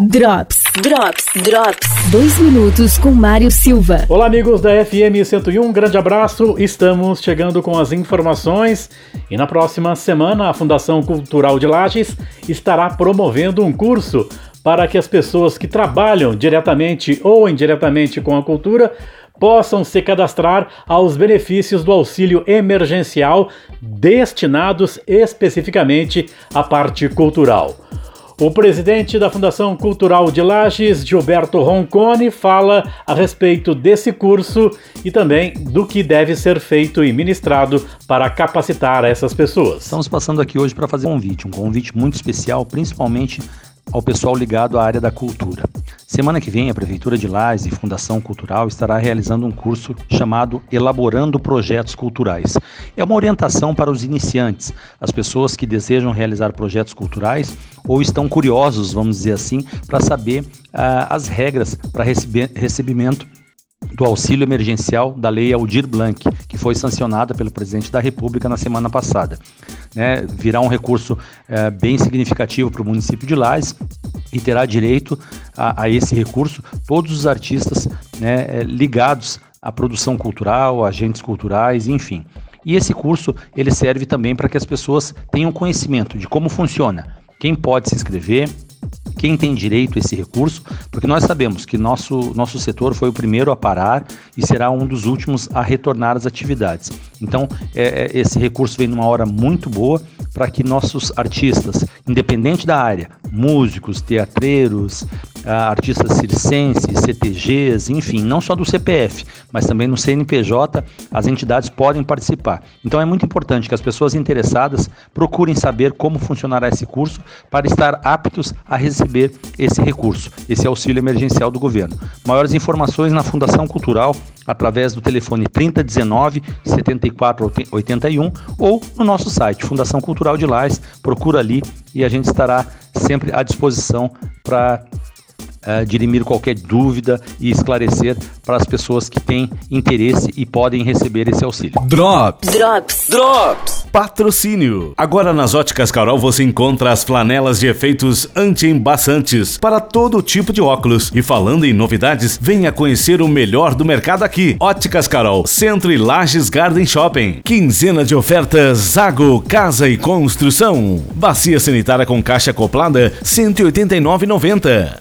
Drops, Drops, Drops. Dois minutos com Mário Silva. Olá, amigos da FM 101, um grande abraço. Estamos chegando com as informações e na próxima semana a Fundação Cultural de Lages estará promovendo um curso para que as pessoas que trabalham diretamente ou indiretamente com a cultura possam se cadastrar aos benefícios do auxílio emergencial destinados especificamente à parte cultural. O presidente da Fundação Cultural de Lages, Gilberto Roncone, fala a respeito desse curso e também do que deve ser feito e ministrado para capacitar essas pessoas. Estamos passando aqui hoje para fazer um convite, um convite muito especial, principalmente ao pessoal ligado à área da cultura. Semana que vem, a Prefeitura de Lages e Fundação Cultural estará realizando um curso chamado Elaborando Projetos Culturais. É uma orientação para os iniciantes, as pessoas que desejam realizar projetos culturais ou estão curiosos, vamos dizer assim, para saber ah, as regras para recebimento do auxílio emergencial da Lei Aldir Blanc, que foi sancionada pelo presidente da República na semana passada. Né, virá um recurso é, bem significativo para o município de Lages e terá direito a, a esse recurso todos os artistas né, é, ligados à produção cultural, agentes culturais, enfim. E esse curso ele serve também para que as pessoas tenham conhecimento de como funciona, quem pode se inscrever, quem tem direito a esse recurso, porque nós sabemos que nosso, nosso setor foi o primeiro a parar e será um dos últimos a retornar às atividades. Então, é, é esse recurso vem numa hora muito boa para que nossos artistas, independente da área, músicos, teatreiros, artistas circenses, CTGs, enfim, não só do CPF, mas também no CNPJ, as entidades podem participar. Então é muito importante que as pessoas interessadas procurem saber como funcionará esse curso para estar aptos a receber esse recurso, esse auxílio emergencial do governo. Maiores informações na Fundação Cultural através do telefone 3019 7481 ou no nosso site Fundação Cultural de Lais. Procura ali e a gente estará sempre à disposição para uh, dirimir qualquer dúvida e esclarecer para as pessoas que têm interesse e podem receber esse auxílio. Drops. Drops. Drops. Patrocínio. Agora nas Óticas Carol você encontra as flanelas de efeitos anti-embaçantes para todo tipo de óculos. E falando em novidades, venha conhecer o melhor do mercado aqui. Óticas Carol, Centro e Lages Garden Shopping. Quinzena de ofertas Zago Casa e Construção. Bacia sanitária com caixa acoplada, 189,90.